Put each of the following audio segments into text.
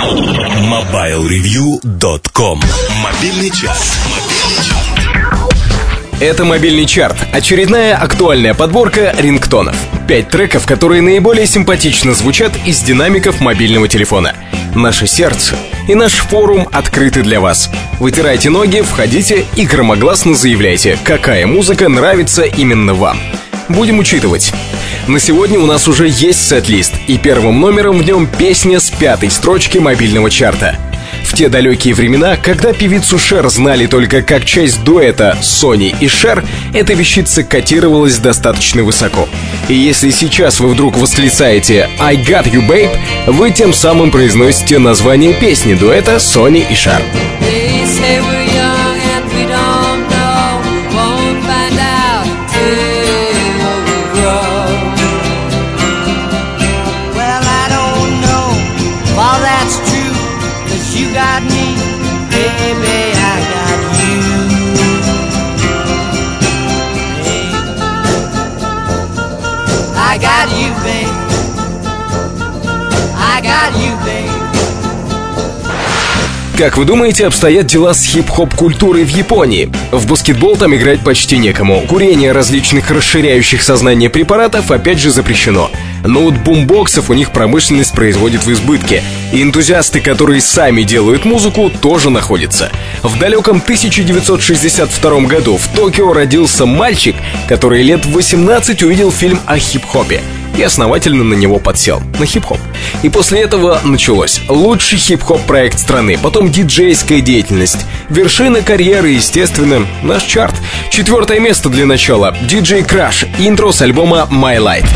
MobileReview.com Мобильный час. Это мобильный чарт. Очередная актуальная подборка рингтонов. Пять треков, которые наиболее симпатично звучат из динамиков мобильного телефона. Наше сердце и наш форум открыты для вас. Вытирайте ноги, входите и громогласно заявляйте, какая музыка нравится именно вам. Будем учитывать. На сегодня у нас уже есть сет-лист, и первым номером в нем песня с пятой строчки мобильного чарта. В те далекие времена, когда певицу Шер знали только как часть дуэта Сони и Шер, эта вещица котировалась достаточно высоко. И если сейчас вы вдруг восклицаете «I got you, babe», вы тем самым произносите название песни дуэта Сони и Шер. They say we're Как вы думаете, обстоят дела с хип-хоп культурой в Японии? В баскетбол там играть почти некому. Курение различных расширяющих сознание препаратов опять же запрещено. Но вот бумбоксов у них промышленность производит в избытке. И энтузиасты, которые сами делают музыку, тоже находятся. В далеком 1962 году в Токио родился мальчик, который лет в 18 увидел фильм о хип-хопе и основательно на него подсел, на хип-хоп. И после этого началось. Лучший хип-хоп проект страны, потом диджейская деятельность. Вершина карьеры, естественно, наш чарт. Четвертое место для начала. DJ Crash, интро с альбома My Light.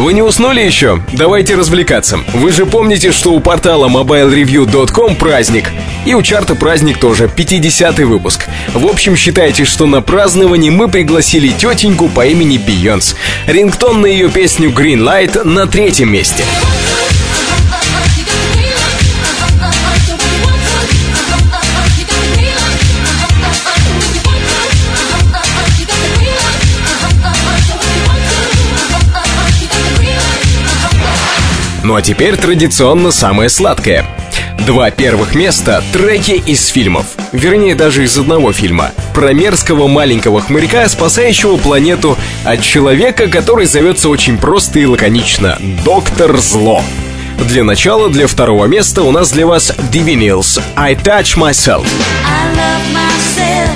Вы не уснули еще? Давайте развлекаться. Вы же помните, что у портала mobilereview.com праздник. И у чарта праздник тоже, 50-й выпуск. В общем, считайте, что на праздновании мы пригласили тетеньку по имени Бейонс. Рингтон на ее песню Green Light на третьем месте. Ну а теперь традиционно самое сладкое. Два первых места — треки из фильмов. Вернее, даже из одного фильма. Про мерзкого маленького хмырька, спасающего планету от человека, который зовется очень просто и лаконично — Доктор Зло. Для начала, для второго места у нас для вас Divinils «I Touch Myself». I love myself.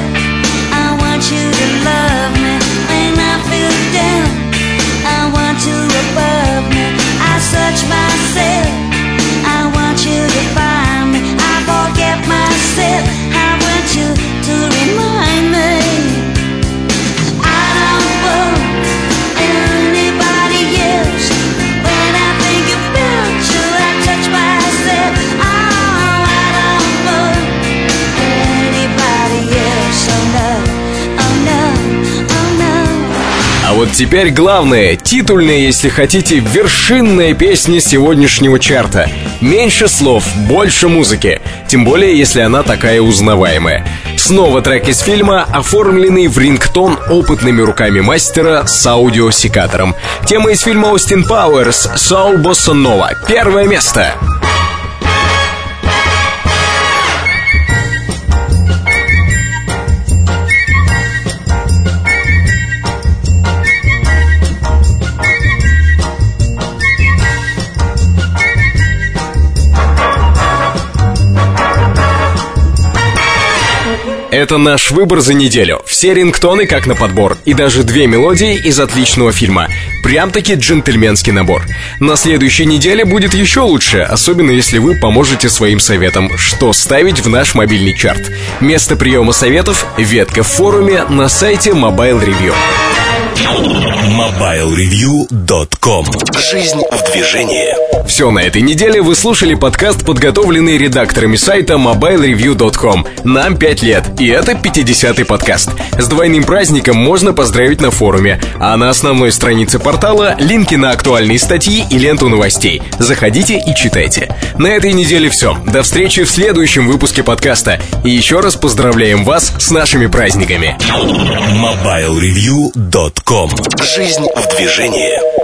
Вот теперь главное, титульная, если хотите, вершинная песня сегодняшнего чарта. Меньше слов, больше музыки. Тем более, если она такая узнаваемая. Снова трек из фильма, оформленный в рингтон опытными руками мастера с аудиосекатором. Тема из фильма Остин Пауэрс «Soul Bossa Nova». Первое место. Это наш выбор за неделю. Все рингтоны как на подбор. И даже две мелодии из отличного фильма. Прям-таки джентльменский набор. На следующей неделе будет еще лучше, особенно если вы поможете своим советом, что ставить в наш мобильный чарт. Место приема советов – ветка в форуме на сайте Mobile Review. MobileReview.com Жизнь в движении. Все на этой неделе вы слушали подкаст, подготовленный редакторами сайта mobilereview.com. Нам 5 лет, и это 50-й подкаст. С двойным праздником можно поздравить на форуме, а на основной странице портала линки на актуальные статьи и ленту новостей. Заходите и читайте. На этой неделе все. До встречи в следующем выпуске подкаста. И еще раз поздравляем вас с нашими праздниками. MobileReview.com Жизнь в движении.